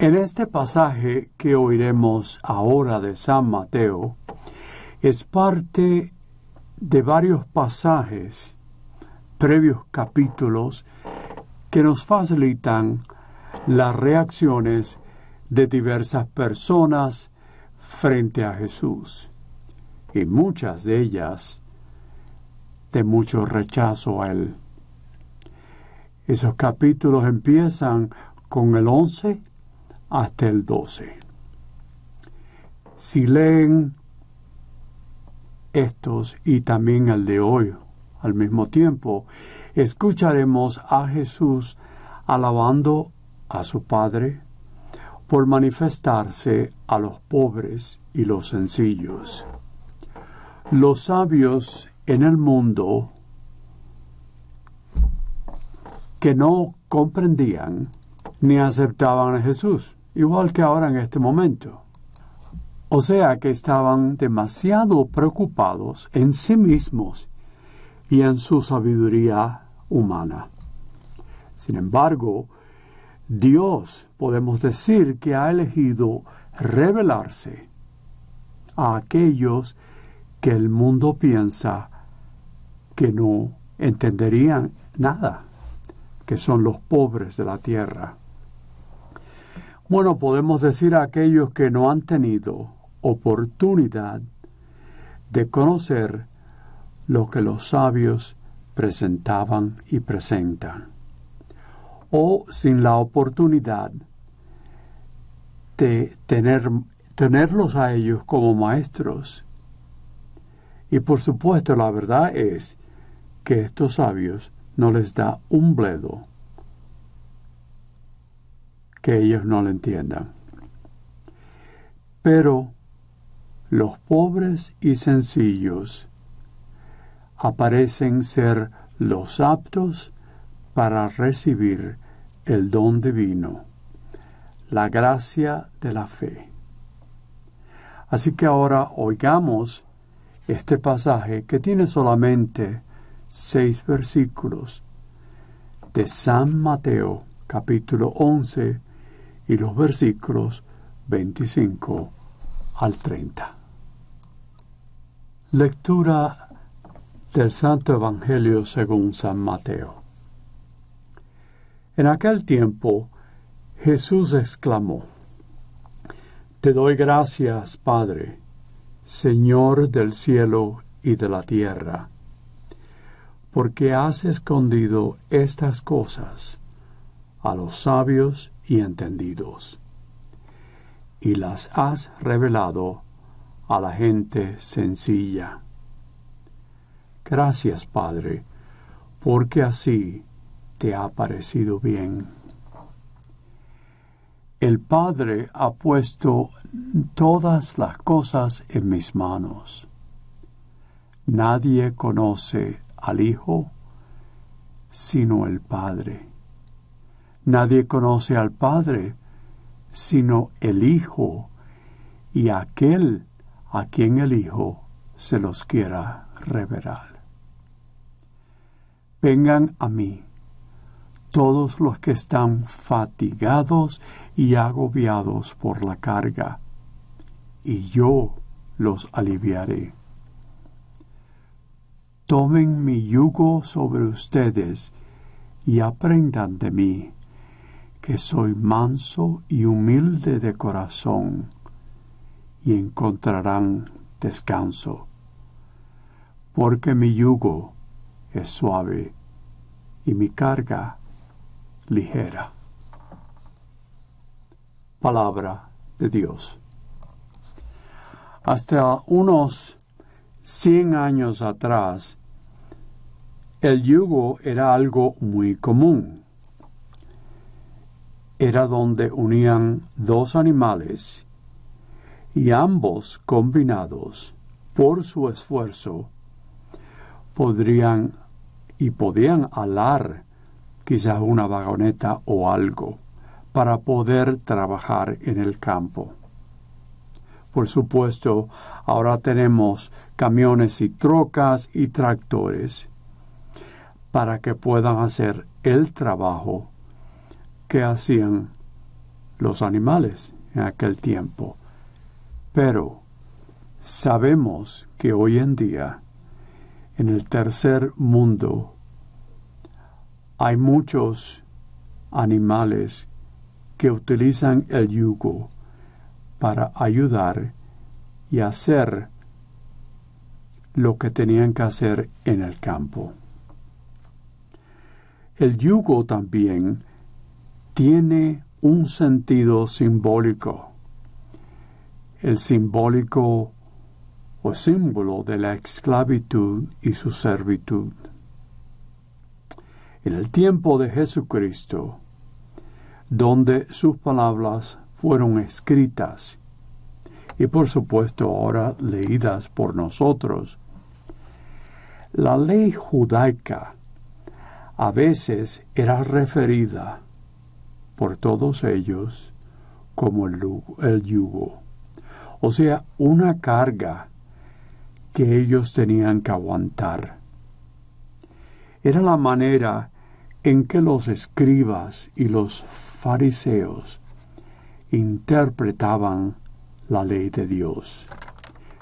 En este pasaje que oiremos ahora de San Mateo, es parte de varios pasajes, previos capítulos, que nos facilitan las reacciones de diversas personas frente a Jesús, y muchas de ellas de mucho rechazo a Él. Esos capítulos empiezan con el 11 hasta el 12. Si leen estos y también el de hoy al mismo tiempo, escucharemos a Jesús alabando a su Padre por manifestarse a los pobres y los sencillos. Los sabios en el mundo que no comprendían ni aceptaban a Jesús igual que ahora en este momento. O sea que estaban demasiado preocupados en sí mismos y en su sabiduría humana. Sin embargo, Dios podemos decir que ha elegido revelarse a aquellos que el mundo piensa que no entenderían nada, que son los pobres de la tierra. Bueno, podemos decir a aquellos que no han tenido oportunidad de conocer lo que los sabios presentaban y presentan, o sin la oportunidad de tener, tenerlos a ellos como maestros. Y por supuesto la verdad es que estos sabios no les da un bledo que ellos no lo entiendan. Pero los pobres y sencillos aparecen ser los aptos para recibir el don divino, la gracia de la fe. Así que ahora oigamos este pasaje que tiene solamente seis versículos de San Mateo capítulo 11 y los versículos 25 al 30. Lectura del Santo Evangelio según San Mateo. En aquel tiempo Jesús exclamó, Te doy gracias, Padre, Señor del cielo y de la tierra, porque has escondido estas cosas a los sabios y entendidos, y las has revelado a la gente sencilla. Gracias, Padre, porque así te ha parecido bien. El Padre ha puesto todas las cosas en mis manos. Nadie conoce al Hijo sino el Padre Nadie conoce al Padre sino el Hijo y aquel a quien el Hijo se los quiera revelar. Vengan a mí todos los que están fatigados y agobiados por la carga, y yo los aliviaré. Tomen mi yugo sobre ustedes y aprendan de mí que soy manso y humilde de corazón, y encontrarán descanso, porque mi yugo es suave y mi carga ligera. Palabra de Dios. Hasta unos cien años atrás, El yugo era algo muy común. Era donde unían dos animales y ambos combinados por su esfuerzo podrían y podían alar quizás una vagoneta o algo para poder trabajar en el campo. Por supuesto, ahora tenemos camiones y trocas y tractores para que puedan hacer el trabajo que hacían los animales en aquel tiempo. Pero sabemos que hoy en día, en el tercer mundo, hay muchos animales que utilizan el yugo para ayudar y hacer lo que tenían que hacer en el campo. El yugo también tiene un sentido simbólico. El simbólico o símbolo de la esclavitud y su servitud. En el tiempo de Jesucristo, donde sus palabras fueron escritas y por supuesto ahora leídas por nosotros. La ley judaica a veces era referida por todos ellos como el, yugo, o sea, una carga que ellos tenían que aguantar. Era la manera en que los escribas y los fariseos interpretaban la ley de Dios.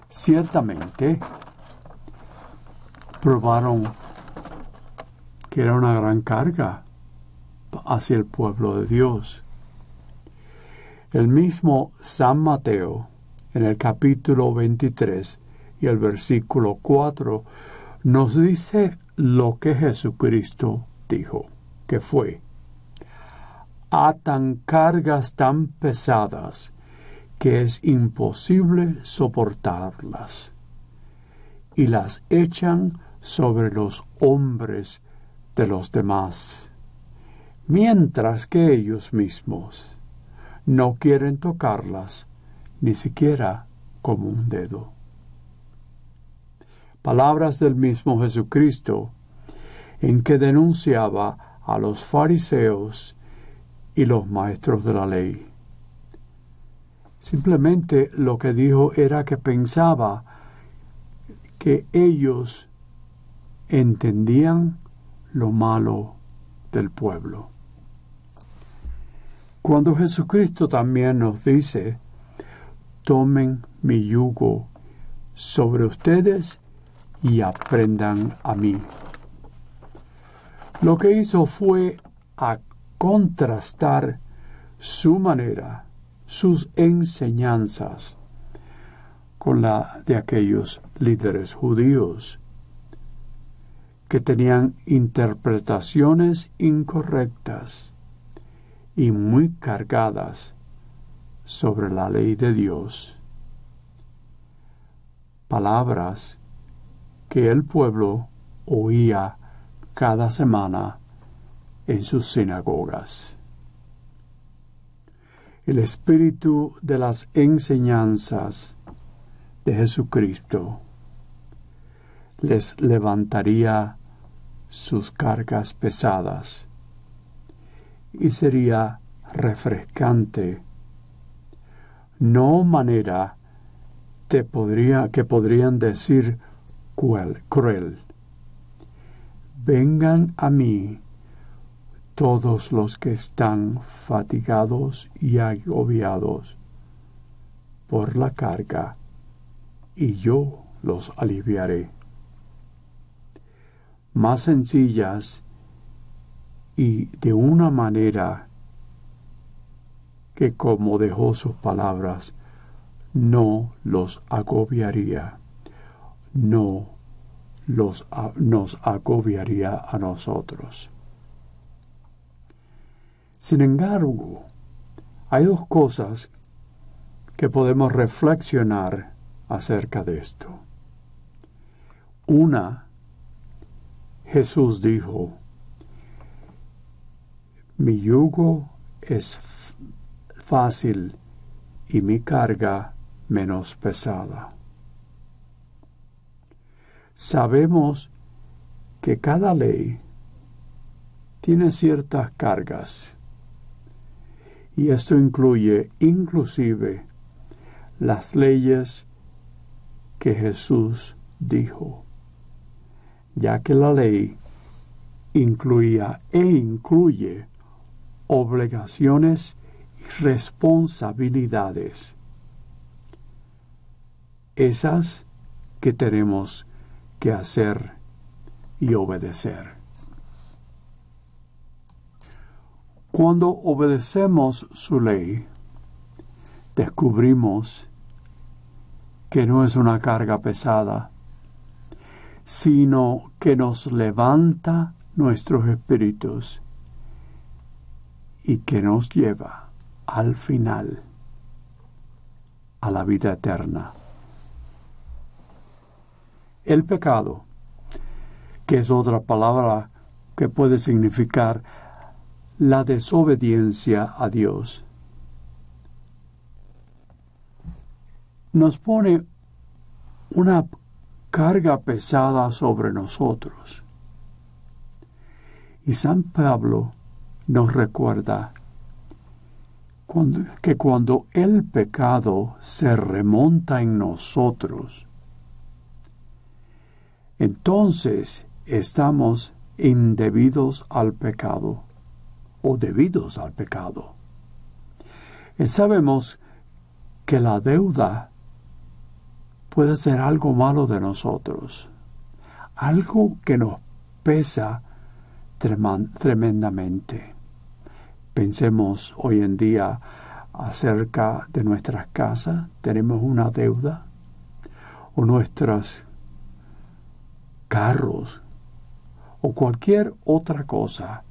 Ciertamente, probaron que era una gran carga hacia el pueblo de Dios. El mismo San Mateo, en el capítulo 23 y el versículo 4, nos dice lo que Jesucristo dijo, que fue, atan cargas tan pesadas que es imposible soportarlas y las echan sobre los hombres de los demás, mientras que ellos mismos no quieren tocarlas ni siquiera como un dedo. Palabras del mismo Jesucristo en que denunciaba a los fariseos y los maestros de la ley. Simplemente lo que dijo era que pensaba que ellos entendían lo malo del pueblo. Cuando Jesucristo también nos dice, tomen mi yugo sobre ustedes y aprendan a mí. Lo que hizo fue a contrastar su manera, sus enseñanzas, con la de aquellos líderes judíos que tenían interpretaciones incorrectas y muy cargadas sobre la ley de Dios. Palabras que el pueblo oía cada semana en sus sinagogas. El espíritu de las enseñanzas de Jesucristo les levantaría sus cargas pesadas y sería refrescante, no manera te podría, que podrían decir cruel. Vengan a mí todos los que están fatigados y agobiados por la carga, y yo los aliviaré. Más sencillas y de una manera que como dejó sus palabras, no los agobiaría, no los, nos agobiaría a nosotros. Sin embargo, hay dos cosas que podemos reflexionar acerca de esto. Una, Jesús dijo, mi yugo es fácil y mi carga menos pesada. Sabemos que cada ley tiene ciertas cargas y esto incluye inclusive las leyes que Jesús dijo, ya que la ley incluía e incluye obligaciones y responsabilidades. Esas que tenemos que hacer y obedecer. Cuando obedecemos su ley, descubrimos que no es una carga pesada, sino que nos levanta nuestros espíritus y que nos lleva al final a la vida eterna. El pecado, que es otra palabra que puede significar la desobediencia a Dios, nos pone una carga pesada sobre nosotros. Y San Pablo nos recuerda que cuando el pecado se remonta en nosotros, entonces estamos indebidos al pecado o debidos al pecado. Y sabemos que la deuda puede ser algo malo de nosotros, algo que nos pesa tremendamente. Pensemos hoy en día acerca de nuestras casas, tenemos una deuda, o nuestros carros, o cualquier otra cosa,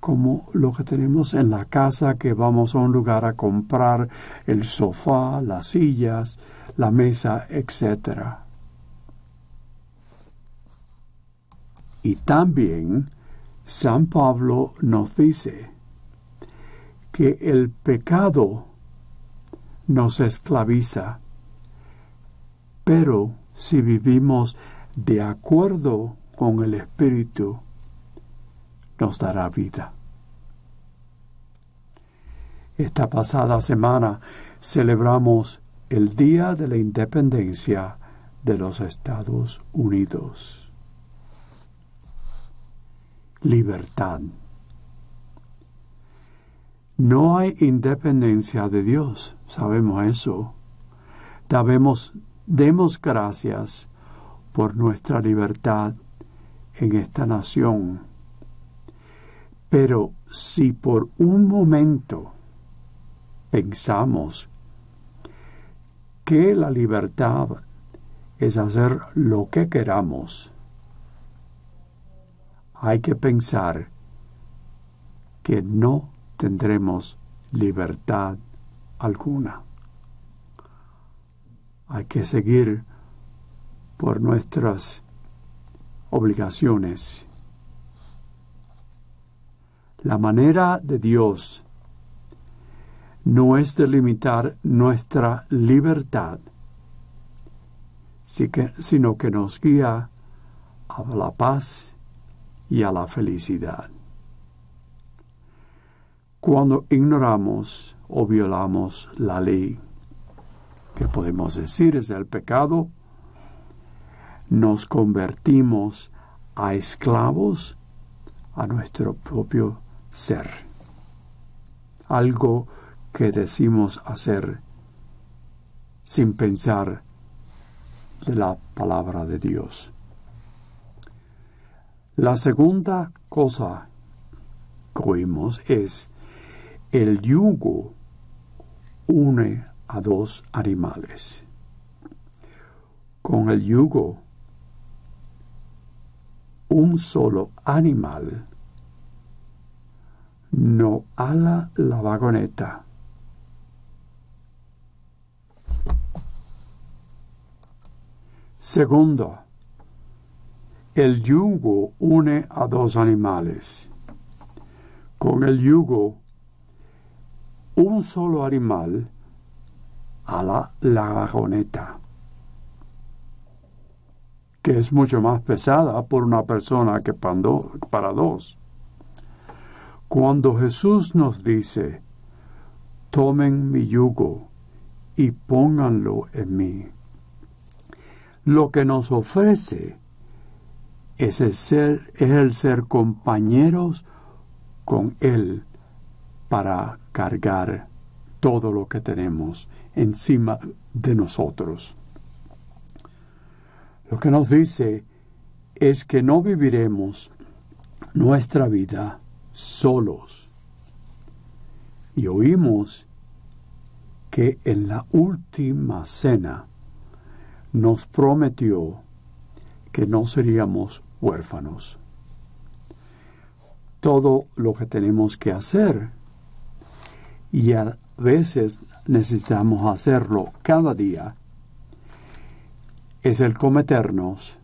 como lo que tenemos en la casa, que vamos a un lugar a comprar el sofá, las sillas, la mesa, etc. Y también San Pablo nos dice que el pecado nos esclaviza, pero si vivimos de acuerdo con el Espíritu, nos dará vida. Esta pasada semana celebramos el Día de la Independencia de los Estados Unidos libertad. No hay independencia de Dios, sabemos eso. Demos gracias por nuestra libertad en esta nación. Pero si por un momento pensamos que la libertad es hacer lo que queramos, hay que pensar que no tendremos libertad alguna. Hay que seguir por nuestras obligaciones. La manera de Dios no es delimitar nuestra libertad, sino que nos guía a la paz y a la felicidad. Cuando ignoramos o violamos la ley, que podemos decir es el pecado, nos convertimos a esclavos a nuestro propio ser. Algo que decimos hacer sin pensar de la palabra de Dios. La segunda cosa que oímos es el yugo une a dos animales. Con el yugo, un solo animal no ala la vagoneta. Segundo, El yugo une a dos animales. Con el yugo, un solo animal a la lagoneta, que es mucho más pesada por una persona que para dos. Cuando Jesús nos dice, tomen mi yugo y pónganlo en mí, lo que nos ofrece es el ser, es el ser compañeros con Él para cargar todo lo que tenemos encima de nosotros. Lo que nos dice es que no viviremos nuestra vida solos. Y oímos que en la última cena nos prometió que no seríamos huérfanos. Todo lo que tenemos que hacer, y a veces necesitamos hacerlo cada día, es el cometernos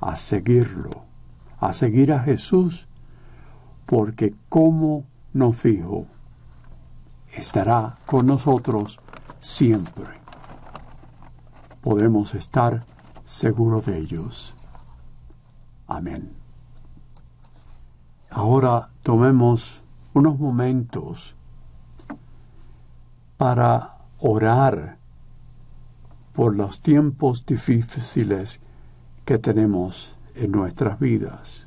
a seguirlo, a seguir a Jesús, porque como no fijo, estará con nosotros siempre. Podemos estar seguros de ellos. Amén. Ahora tomemos unos momentos para orar por los tiempos difíciles que tenemos en nuestras vidas.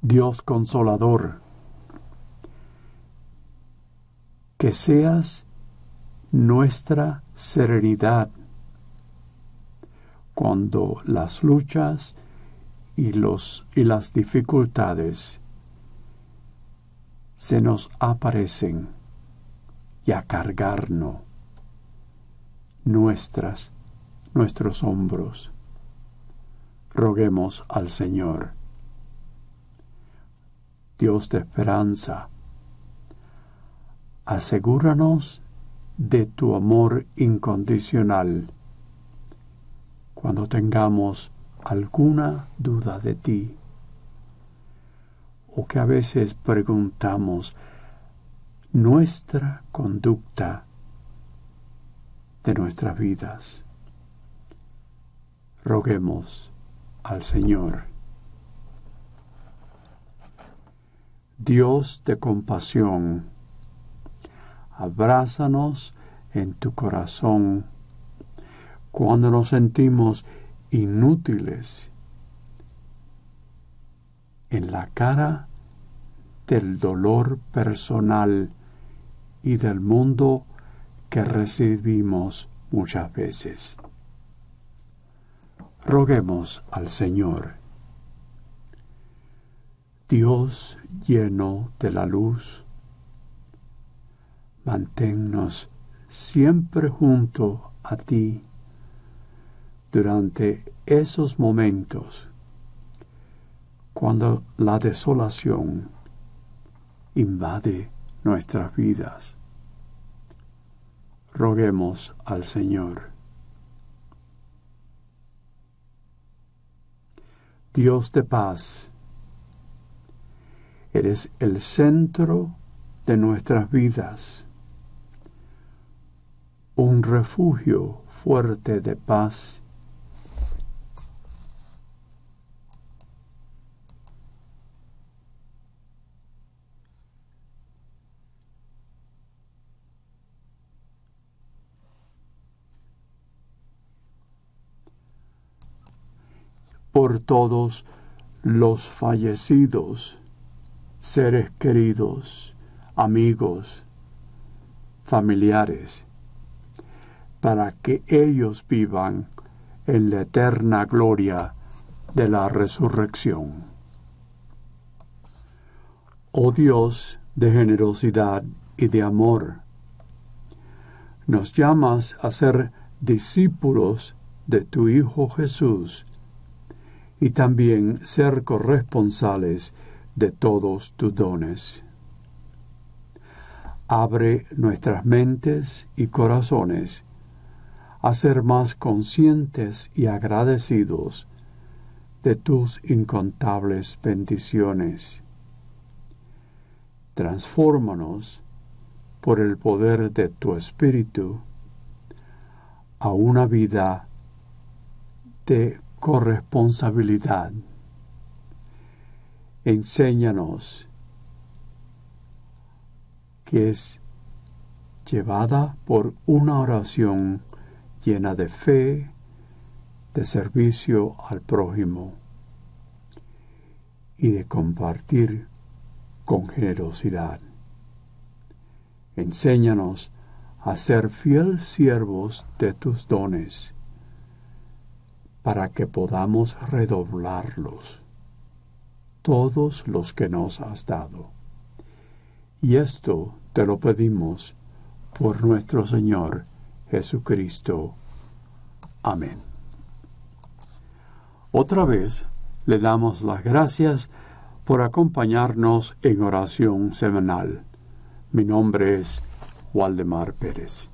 Dios consolador, que seas nuestra serenidad cuando las luchas y, los, y las dificultades se nos aparecen y a cargarnos nuestras, nuestros hombros. Roguemos al Señor. Dios de esperanza, asegúranos de tu amor incondicional cuando tengamos alguna duda de ti o que a veces preguntamos nuestra conducta de nuestras vidas. Roguemos al Señor. Dios de compasión, abrázanos en tu corazón cuando nos sentimos inútiles en la cara del dolor personal y del mundo que recibimos muchas veces. Roguemos al Señor. Dios lleno de la luz, manténnos siempre junto a ti durante esos momentos cuando la desolación invade nuestras vidas. Roguemos al Señor. Dios de paz, eres el centro de nuestras vidas, un refugio fuerte de paz por todos los fallecidos, seres queridos, amigos, familiares, para que ellos vivan en la eterna gloria de la resurrección. Oh Dios de generosidad y de amor, nos llamas a ser discípulos de tu Hijo Jesús, y también ser corresponsales de todos tus dones. Abre nuestras mentes y corazones a ser más conscientes y agradecidos de tus incontables bendiciones. Transfórmanos por el poder de tu Espíritu a una vida de corresponsabilidad. Enséñanos que es llevada por una oración llena de fe, de servicio al prójimo y de compartir con generosidad. Enséñanos a ser fiel siervos de tus dones, para que podamos redoblarlos, todos los que nos has dado. Y esto te lo pedimos por nuestro Señor Jesucristo. Amén. Otra vez le damos las gracias por acompañarnos en oración semanal. Mi nombre es Waldemar Pérez.